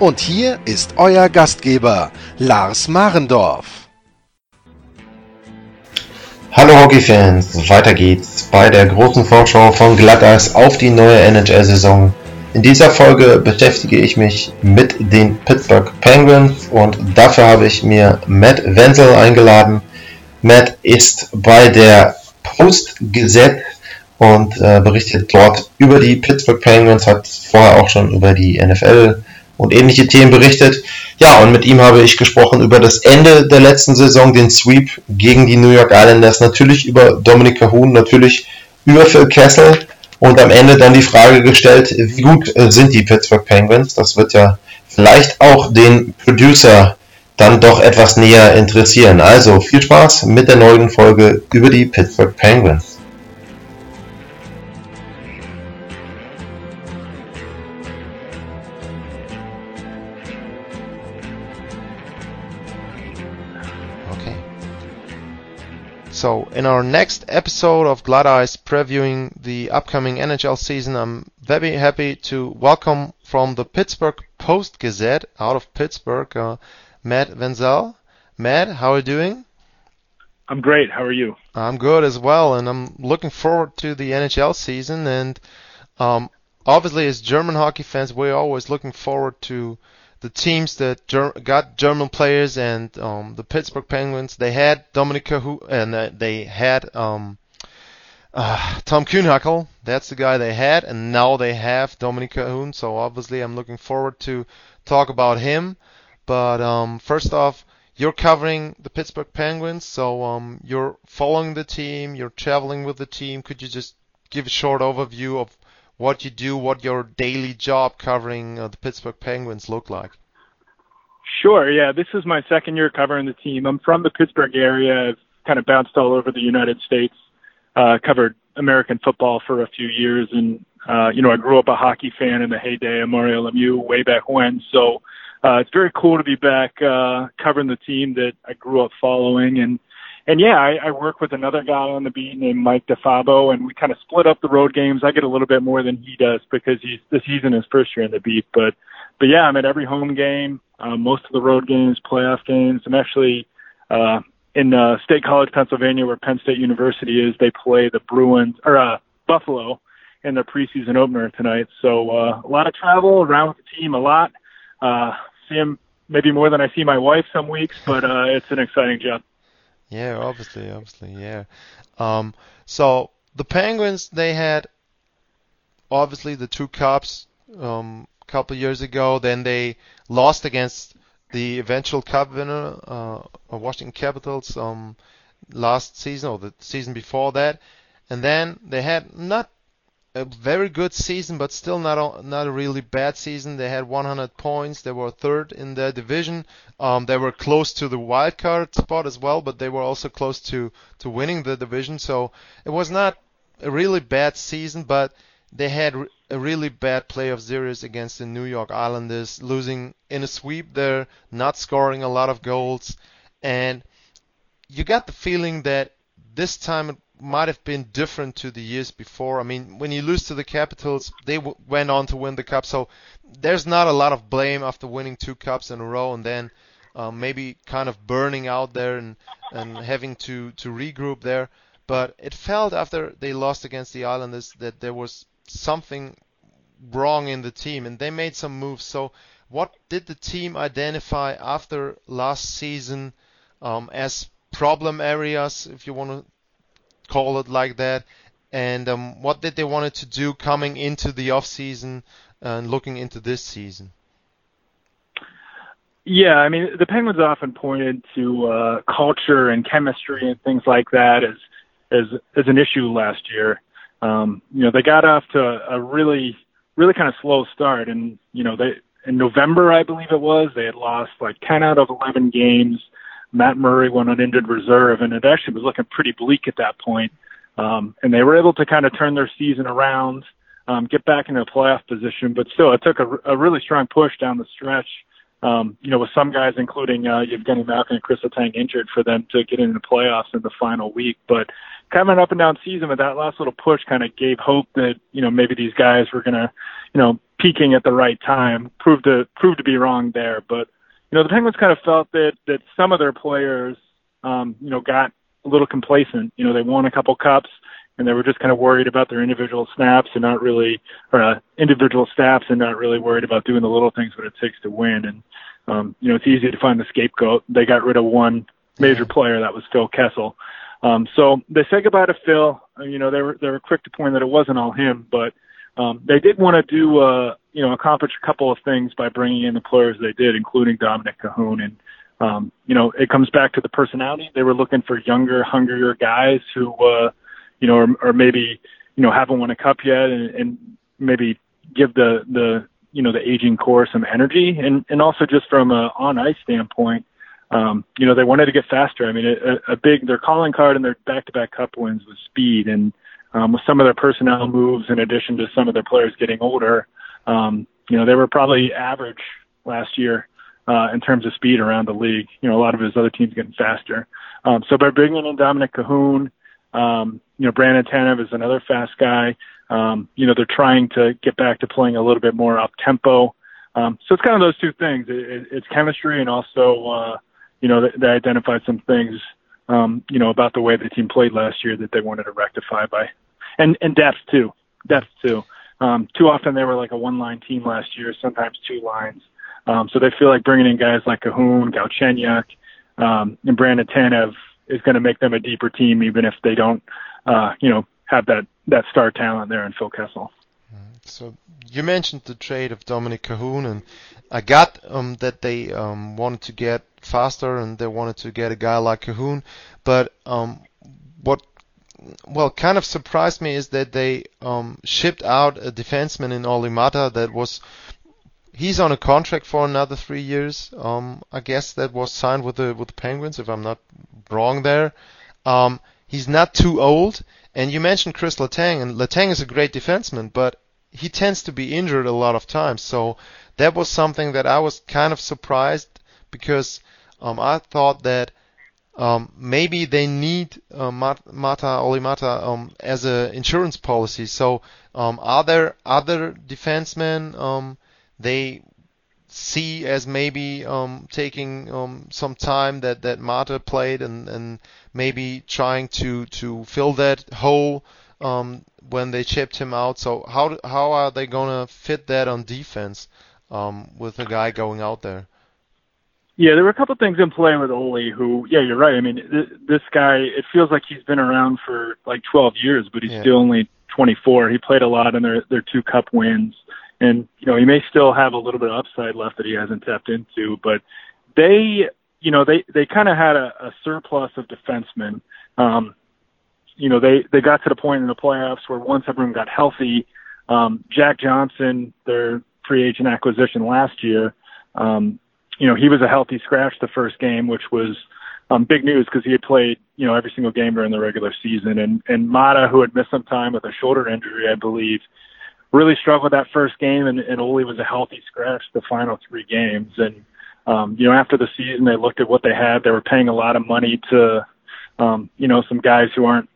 Und hier ist euer Gastgeber, Lars Marendorf. Hallo Hockeyfans, weiter geht's bei der großen Vorschau von Glatteis auf die neue NHL-Saison. In dieser Folge beschäftige ich mich mit den Pittsburgh Penguins und dafür habe ich mir Matt Wenzel eingeladen. Matt ist bei der Post Gazette und äh, berichtet dort über die Pittsburgh Penguins, hat vorher auch schon über die NFL und ähnliche Themen berichtet. Ja, und mit ihm habe ich gesprochen über das Ende der letzten Saison, den Sweep gegen die New York Islanders, natürlich über Dominic Cahoon, natürlich über Phil Kessel und am Ende dann die Frage gestellt, wie gut äh, sind die Pittsburgh Penguins? Das wird ja vielleicht auch den Producer dann doch etwas näher interessieren. Also viel Spaß mit der neuen Folge über die Pittsburgh Penguins. In our next episode of Glatteis previewing the upcoming NHL season, I'm very happy to welcome from the Pittsburgh Post Gazette out of Pittsburgh, uh, Matt Vensel. Matt, how are you doing? I'm great. How are you? I'm good as well, and I'm looking forward to the NHL season. And um, obviously, as German hockey fans, we're always looking forward to the teams that ger- got German players and um, the Pittsburgh Penguins, they had Dominik Kahun and uh, they had um, uh, Tom Kuhnhackl. That's the guy they had, and now they have Dominik Kahun. So obviously, I'm looking forward to talk about him. But um, first off, you're covering the Pittsburgh Penguins, so um, you're following the team, you're traveling with the team. Could you just give a short overview of what you do, what your daily job covering uh, the Pittsburgh Penguins look like. Sure. Yeah, this is my second year covering the team. I'm from the Pittsburgh area. I've kind of bounced all over the United States. Uh, covered American football for a few years, and uh, you know I grew up a hockey fan in the heyday of Mario Lemieux way back when. So uh, it's very cool to be back uh, covering the team that I grew up following, and and yeah, I, I work with another guy on the beat named Mike DeFabo, and we kind of split up the road games. I get a little bit more than he does because he's this season his first year in the beat. But but yeah, I'm at every home game, uh, most of the road games, playoff games. I'm actually uh, in uh, State College, Pennsylvania, where Penn State University is. They play the Bruins or uh, Buffalo in their preseason opener tonight. So uh, a lot of travel around with the team, a lot. Uh, see him maybe more than I see my wife some weeks, but uh, it's an exciting job. Yeah, obviously, obviously, yeah. Um, so the Penguins, they had obviously the two cups um, a couple years ago. Then they lost against the eventual cup winner, uh, Washington Capitals, um, last season or the season before that. And then they had not a very good season, but still not a, not a really bad season. They had 100 points. They were third in their division. Um, they were close to the wild card spot as well, but they were also close to to winning the division. So it was not a really bad season, but they had a really bad playoff series against the New York Islanders, losing in a sweep there, not scoring a lot of goals, and you got the feeling that this time might have been different to the years before. I mean, when you lose to the Capitals, they w- went on to win the cup, so there's not a lot of blame after winning two cups in a row and then um, maybe kind of burning out there and and having to to regroup there. But it felt after they lost against the Islanders that there was something wrong in the team, and they made some moves. So, what did the team identify after last season um, as problem areas, if you want to call it like that. And um, what did they wanted to do coming into the off season and looking into this season? Yeah, I mean the Penguins often pointed to uh, culture and chemistry and things like that as as as an issue last year. Um, you know, they got off to a really really kind of slow start, and you know they in November, I believe it was. They had lost like 10 out of 11 games. Matt Murray went on injured reserve, and it actually was looking pretty bleak at that point. Um, and they were able to kind of turn their season around, um, get back into a playoff position, but still, it took a, a really strong push down the stretch. Um, you know, with some guys, including uh, Evgeny Malkin and Chris Letang, injured for them to get into the playoffs in the final week. But kind of an up and down season, but that last little push kind of gave hope that you know maybe these guys were gonna, you know, peaking at the right time. Proved to proved to be wrong there, but you know the Penguins kind of felt that that some of their players, um, you know, got a little complacent. You know, they won a couple cups and they were just kind of worried about their individual snaps and not really, or uh, individual snaps and not really worried about doing the little things what it takes to win. And um, you know, it's easy to find the scapegoat. They got rid of one major player that was Phil Kessel. Um, so they said goodbye to Phil. Uh, you know, they were they were quick to point that it wasn't all him, but um, they did want to do uh, you know accomplish a couple of things by bringing in the players they did, including Dominik Kahun. And um, you know, it comes back to the personality. They were looking for younger, hungrier guys who, uh, you know, or, or maybe you know haven't won a cup yet, and, and maybe give the the you know the aging core some energy, and and also just from a on ice standpoint um, you know, they wanted to get faster. I mean, a, a big their calling card in their back-to-back Cup wins was speed, and um, with some of their personnel moves, in addition to some of their players getting older, um, you know, they were probably average last year uh, in terms of speed around the league. You know, a lot of his other teams getting faster. Um, so by bringing in Dominik Kahun, um, you know, Brandon Tanev is another fast guy. Um, you know, they're trying to get back to playing a little bit more up tempo. Um, so it's kind of those two things. It, it, it's chemistry and also, uh, you know, they, they identified some things, um, you know, about the way the team played last year that they wanted to rectify by, and and depth too, depth too. Um, too often they were like a one-line team last year, sometimes two lines. Um, so they feel like bringing in guys like Kahun, Galchenyuk, um, and Brandon Tanev is going to make them a deeper team, even if they don't, uh, you know, have that that star talent there in Phil Kessel. So you mentioned the trade of Dominik Kahun, and I got um, that they um, wanted to get faster and they wanted to get a guy like Kahun. But um, what well kind of surprised me is that they um, shipped out a defenseman in Olli Maatta that was he's on a contract for another three years. Um, I guess that was signed with the with the Penguins, if I'm not wrong there. Um, he's not too old, and you mentioned Chris Letang, and Letang is a great defenseman, but he tends to be injured a lot of times. So that was something that I was kind of surprised because um, I thought that um, maybe they need uh, Maatta Olli Maatta um, as an insurance policy. So um, are there other defensemen um, they see as maybe taking some time that that Maatta played and, and maybe trying to to fill that hole um, when they chipped him out. So how how are they gonna fit that on defense um, with a guy going out there? Yeah, there were a couple things in play with Olli. Who, yeah, you're right. I mean, th- this guy, it feels like he's been around for like 12 years, but he's yeah. still only 24. He played a lot in their their two cup wins, and you know he may still have a little bit of upside left that he hasn't tapped into. But they, you know, they they kind of had a, a surplus of defensemen. Um, you know, they they got to the point in the playoffs where once everyone got healthy, um, Jack Johnson, their free agent acquisition last year. Um, you know, he was a healthy scratch the first game, which was um, big news because he had played, you know, every single game during the regular season. And and Maatta, who had missed some time with a shoulder injury, I believe, really struggled that first game. And, and Olli was a healthy scratch the final three games. And um, you know, after the season, they looked at what they had. They were paying a lot of money to, um, you know, some guys who aren't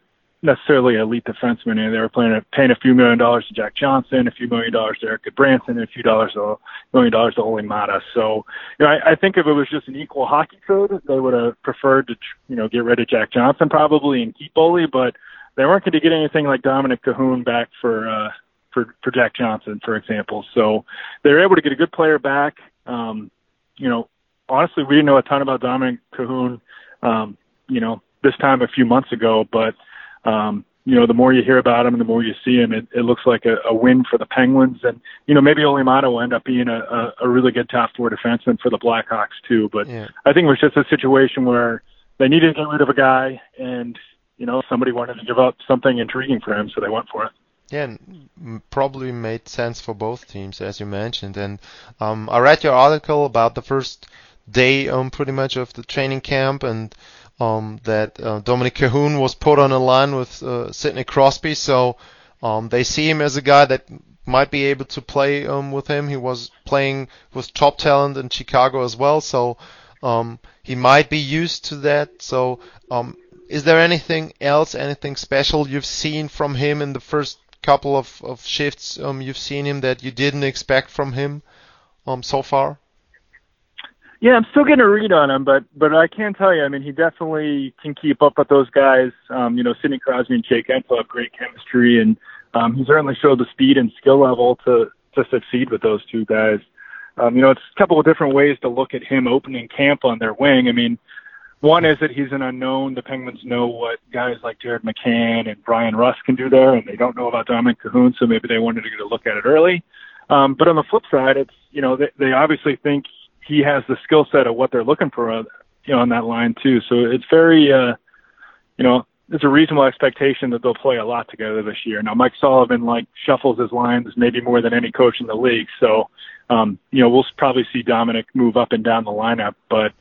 necessarily elite defenseman, and they were playing, paying a few million dollars to Jack Johnson, a few million dollars to Erik Gudbranson, and a few dollars to million dollars to Olli Maatta. So, you know, I, I think if it was just an equal hockey code, they would have preferred to, you know, get rid of Jack Johnson probably and keep Olli, but they weren't going to get anything like Dominik Kahun back for uh, for for Jack Johnson, for example. So they were able to get a good player back. Um, you know, honestly, we didn't know a ton about Dominik Kahun, Um, you know, this time a few months ago, but um, you know, the more you hear about him and the more you see him, it, it looks like a, a win for the Penguins. And, you know, maybe Olli will end up being a, a, a really good top four defenseman for the Blackhawks too. But yeah. I think it was just a situation where they needed to get rid of a guy and, you know, somebody wanted to give up something intriguing for him, so they went for it. Yeah, probably made sense for both teams, as you mentioned. And um, I read your article about the first day, um, pretty much of the training camp, and um, that uh, Dominik Kahun was put on a line with uh, Sidney Crosby. So um, they see him as a guy that might be able to play um, with him. He was playing with top talent in Chicago as well, so um, he might be used to that. So, um, is there anything else, anything special you've seen from him in the first couple of, of shifts um, you've seen him that you didn't expect from him um, so far? Yeah, I'm still getting a read on him, but but I can tell you, I mean, he definitely can keep up with those guys. Um, you know, Sidney Crosby and Jake Guentzel have great chemistry, and um, he certainly showed the speed and skill level to to succeed with those two guys. Um, you know, it's a couple of different ways to look at him opening camp on their wing. I mean, one is that he's an unknown. The Penguins know what guys like Jared McCann and Bryan Rust can do there, and they don't know about Dominik Kahun, so maybe they wanted to get a look at it early. Um, but on the flip side, it's you know they, they obviously think he has the skill set of what they're looking for, uh, you know, on that line too. So it's very, uh, you know, it's a reasonable expectation that they'll play a lot together this year. Now, Mike Sullivan like shuffles his lines maybe more than any coach in the league. So, um, you know, we'll probably see Dominik move up and down the lineup, but,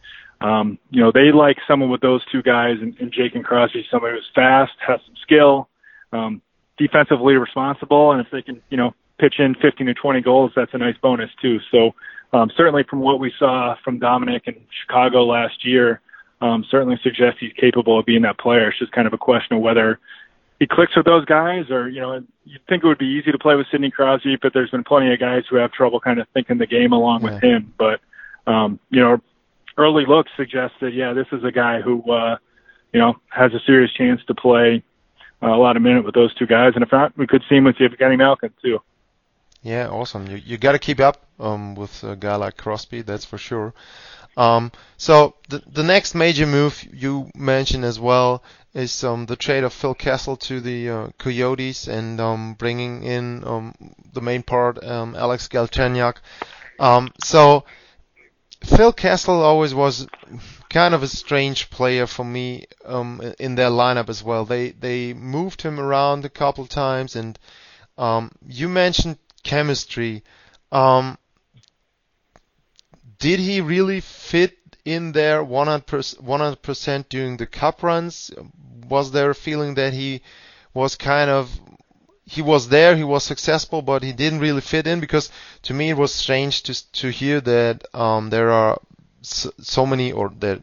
um, you know, they like someone with those two guys and, and Jake and Crosby, somebody who's fast, has some skill, um, defensively responsible. And if they can, you know, pitch in 15 to 20 goals, that's a nice bonus too. So, um, certainly from what we saw from Dominik in Chicago last year, um, certainly suggests he's capable of being that player. It's just kind of a question of whether he clicks with those guys, or you know, you'd think it would be easy to play with Sidney Crosby, but there's been plenty of guys who have trouble kind of thinking the game along yeah. with him. But um, you know, early looks suggest that yeah, this is a guy who uh, you know has a serious chance to play uh, a lot of minute with those two guys, and if not, we could see him with Evgeny Malkin too. Yeah, awesome. You you got to keep up um, with a guy like Crosby, that's for sure. Um, so the the next major move you mentioned as well is um, the trade of Phil Kessel to the uh, Coyotes and um, bringing in um, the main part um, Alex Galchenyuk. Um, so Phil Kessel always was kind of a strange player for me um, in their lineup as well. They they moved him around a couple times, and um, you mentioned chemistry. Um, did he really fit in there 100%, percent during the cup runs? Was there a feeling that he was kind of he was there, he was successful, but he didn't really fit in because to me it was strange to to hear that um, there are so, so, many or there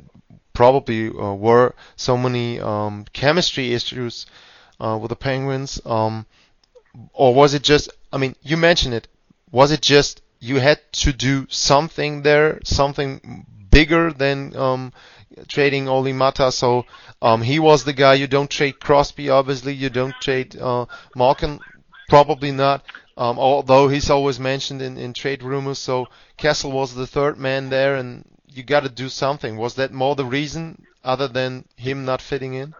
probably uh, were so many um, chemistry issues uh, with the Penguins. Um, or was it just? I mean, you mentioned it. Was it just you had to do something there, something bigger than um, trading Olli Maatta? So um, he was the guy. You don't trade Crosby, obviously. You don't trade uh, Malkin, probably not. Um, although he's always mentioned in, in trade rumors. So Kessel was the third man there, and you got to do something. Was that more the reason, other than him not fitting in?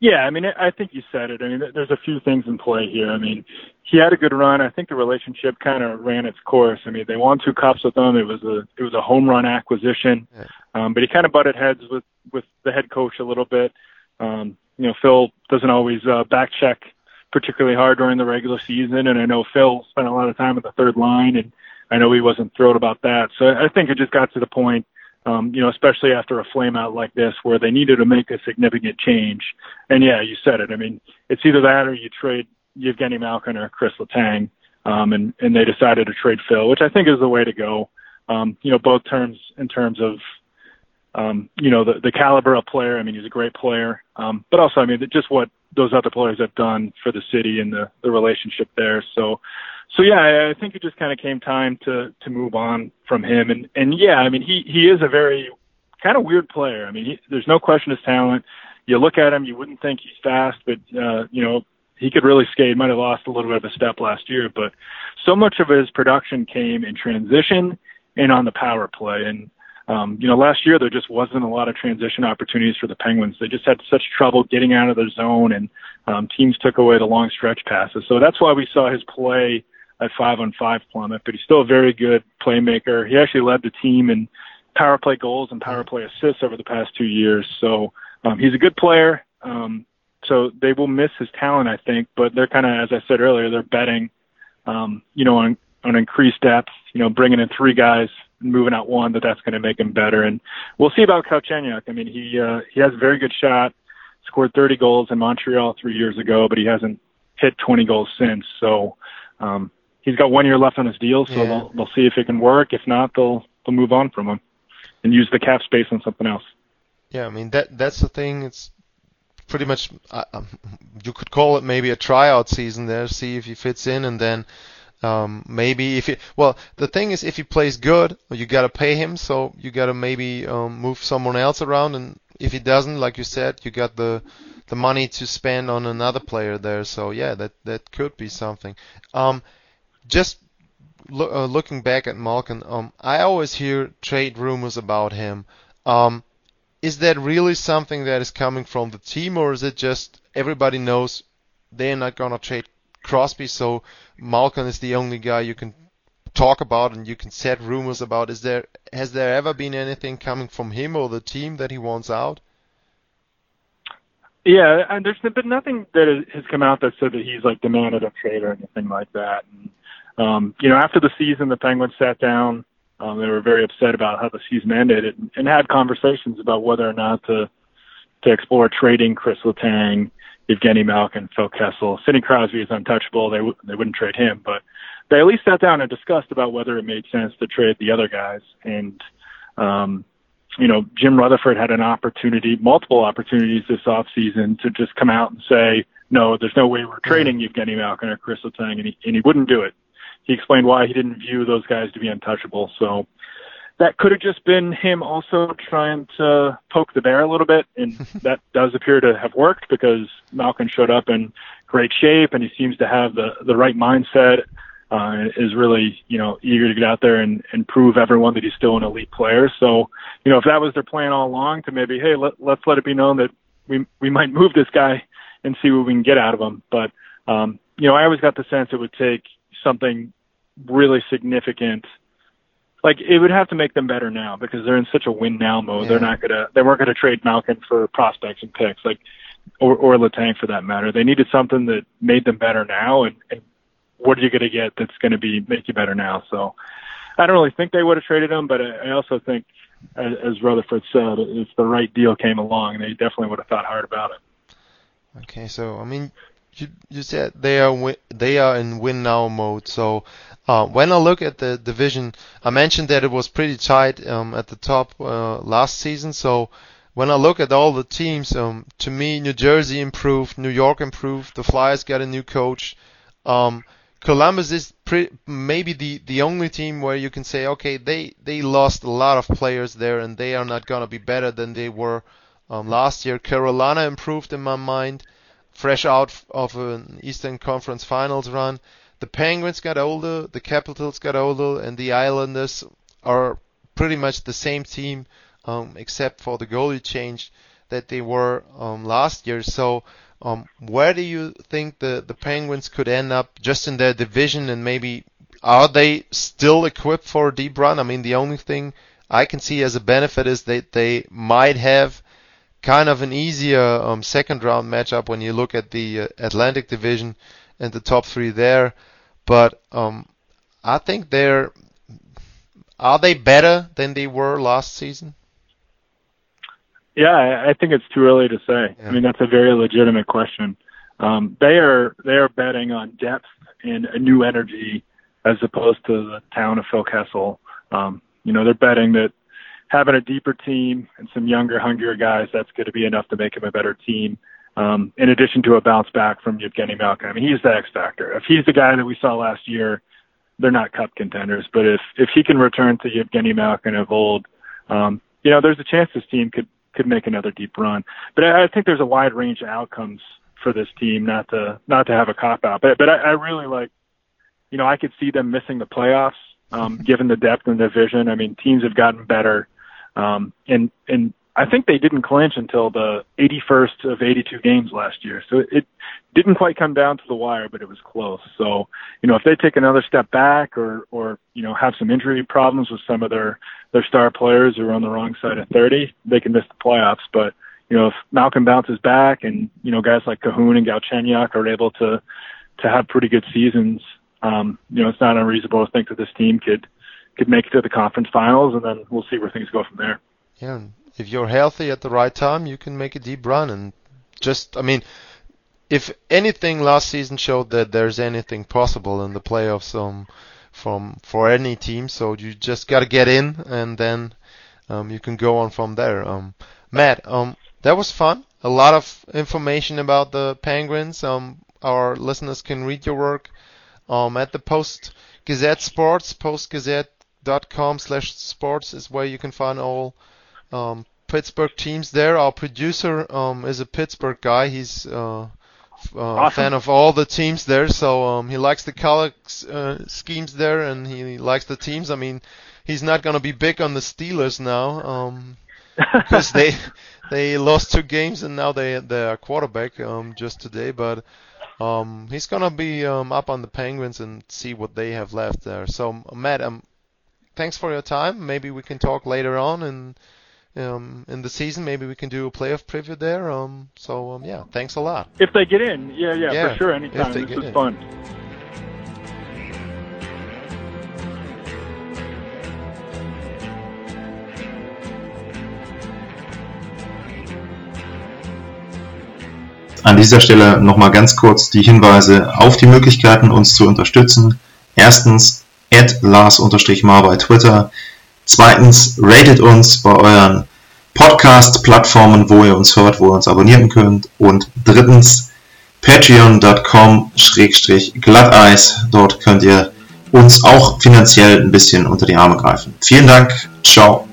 Yeah, I mean, I think you said it. I mean, there's a few things in play here. I mean, he had a good run. I think the relationship kind of ran its course. I mean, they won two cups with him. It was a it was a home run acquisition, um, but he kind of butted heads with with the head coach a little bit. Um, you know, Phil doesn't always uh, back check particularly hard during the regular season, and I know Phil spent a lot of time at the third line, and I know he wasn't thrilled about that. So I think it just got to the point um, you know, especially after a flame out like this where they needed to make a significant change. And yeah, you said it. I mean, it's either that or you trade Evgeny Malkin or Chris Letang. Um, and, and they decided to trade Phil, which I think is the way to go. Um, you know, both terms in terms of, um, you know, the, the caliber of player. I mean, he's a great player. Um, but also, I mean, just what those other players have done for the city and the, the relationship there. So, so yeah, I think it just kind of came time to to move on from him. And and yeah, I mean he he is a very kind of weird player. I mean, he, there's no question his talent. You look at him, you wouldn't think he's fast, but uh, you know he could really skate. Might have lost a little bit of a step last year, but so much of his production came in transition and on the power play. And um, you know, last year there just wasn't a lot of transition opportunities for the Penguins. They just had such trouble getting out of their zone, and um, teams took away the long stretch passes. So that's why we saw his play at five on five plummet, but he's still a very good playmaker. He actually led the team in power play goals and power play assists over the past two years. So um, he's a good player. Um, so they will miss his talent, I think. But they're kind of, as I said earlier, they're betting, um, you know, on on increased depth. You know, bringing in three guys, and moving out one, that that's going to make him better. And we'll see about Galchenyuk. I mean, he uh, he has a very good shot. Scored 30 goals in Montreal three years ago, but he hasn't hit 20 goals since. So um, he's got one year left on his deal. So yeah. they'll they'll see if it can work. If not, they'll they'll move on from him and use the cap space on something else. Yeah, I mean that that's the thing. It's pretty much uh, um, you could call it maybe a tryout season there, see if he fits in, and then um, maybe if he well the thing is if he plays good, you gotta pay him, so you gotta maybe um, move someone else around, and if he doesn't, like you said, you got the the money to spend on another player there. So yeah, that that could be something. Um, just lo- uh, looking back at Malkin, um, I always hear trade rumors about him. Um, is that really something that is coming from the team, or is it just everybody knows they're not gonna trade Crosby, so Malkin is the only guy you can talk about and you can set rumors about? Is there has there ever been anything coming from him or the team that he wants out? Yeah, and there's been nothing that has come out that said that he's like demanded a trade or anything like that. And, um, you know, after the season, the Penguins sat down. Um, they were very upset about how the season ended and, and had conversations about whether or not to to explore trading Chris Letang, Evgeny Malkin, Phil Kessel. Sidney Crosby is untouchable. They w- they wouldn't trade him, but they at least sat down and discussed about whether it made sense to trade the other guys. And um, you know, Jim Rutherford had an opportunity, multiple opportunities this offseason to just come out and say, no, there's no way we're trading Evgeny Malkin or Chris Letang, and he, and he wouldn't do it. He explained why he didn't view those guys to be untouchable. So that could have just been him also trying to poke the bear a little bit, and that does appear to have worked because Malkin showed up in great shape, and he seems to have the the right mindset uh, is really, you know, eager to get out there and, and prove everyone that he's still an elite player. So, you know, if that was their plan all along to maybe, hey, let, let's let it be known that we, we might move this guy and see what we can get out of him. But, um, you know, I always got the sense it would take something really significant. Like it would have to make them better now because they're in such a win now mode. Yeah. They're not gonna, they weren't gonna trade Malkin for prospects and picks, like, or, or Letang for that matter. They needed something that made them better now and, and what are you going to get that's going to be make you better now? So I don't really think they would have traded him, but I also think, as, as Rutherford said, if the right deal came along, they definitely would have thought hard about it. Okay, so I mean, you you said they are they are in win now mode. So uh, when I look at the division, I mentioned that it was pretty tight um, at the top uh, last season. So when I look at all the teams, um, to me, New Jersey improved, New York improved, the Flyers got a new coach. Um, Columbus is pre- maybe the, the only team where you can say, okay, they, they lost a lot of players there and they are not going to be better than they were um, last year. Carolina improved in my mind, fresh out of an Eastern Conference Finals run. The Penguins got older, the Capitals got older, and the Islanders are pretty much the same team, um, except for the goalie change that they were um, last year. So um, where do you think the, the Penguins could end up just in their division and maybe are they still equipped for a deep run? I mean, the only thing I can see as a benefit is that they might have kind of an easier um, second round matchup when you look at the uh, Atlantic Division and the top three there. But um, I think they're are they better than they were last season? Yeah, I think it's too early to say. Yeah. I mean, that's a very legitimate question. Um, they are they are betting on depth and a new energy as opposed to the town of Phil Kessel. Um, you know, they're betting that having a deeper team and some younger, hungrier guys, that's going to be enough to make him a better team. Um, in addition to a bounce back from Evgeny Malkin. I mean, he's the X factor. If he's the guy that we saw last year, they're not cup contenders. But if if he can return to Evgeny Malkin of old, um, you know, there's a chance this team could could make another deep run. But I, I think there's a wide range of outcomes for this team, not to not to have a cop out. But but I, I really like, you know, I could see them missing the playoffs, um, given the depth in the division. I mean, teams have gotten better, um, and and I think they didn't clinch until the 81st of 82 games last year. So it didn't quite come down to the wire, but it was close. So, you know, if they take another step back or, or, you know, have some injury problems with some of their, their star players who are on the wrong side of 30, they can miss the playoffs. But, you know, if Malkin bounces back and, you know, guys like Kahun and Galchenyuk are able to, to have pretty good seasons, um, you know, it's not unreasonable to think that this team could, could make it to the conference finals and then we'll see where things go from there. Yeah. If you're healthy at the right time, you can make a deep run and just, I mean, if anything last season showed that there's anything possible in the playoffs, um, from for any team. So you just got to get in, and then um, you can go on from there. Um, Matt, um, that was fun. A lot of information about the Penguins. Um, our listeners can read your work um, at the Post Gazette Sports. Postgazette.com slash sports is where you can find all um, Pittsburgh teams there. Our producer um, is a Pittsburgh guy. He's uh, uh, awesome. fan of all the teams there, so um, he likes the color uh, schemes there, and he likes the teams. I mean, he's not gonna be big on the Steelers now, um, because they they lost two games and now they they're quarterback um, just today, but um, he's gonna be um, up on the Penguins and see what they have left there. So Matt, um, thanks for your time. Maybe we can talk later on and um, in the season. Maybe we can do a playoff preview there. Um, so um, yeah, thanks a lot. If they get in, yeah, yeah, yeah for sure. Anytime. This is in. fun. An dieser Stelle nochmal ganz kurz die Hinweise auf die Möglichkeiten, uns zu unterstützen. Erstens, at Lars-Mar bei Twitter. Zweitens, ratet uns bei euren Podcast-Plattformen, wo ihr uns hört, wo ihr uns abonnieren könnt. Und drittens, patreon.com-glatteis. Dort könnt ihr uns auch finanziell ein bisschen unter die Arme greifen. Vielen Dank. Ciao.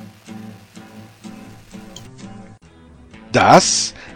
Das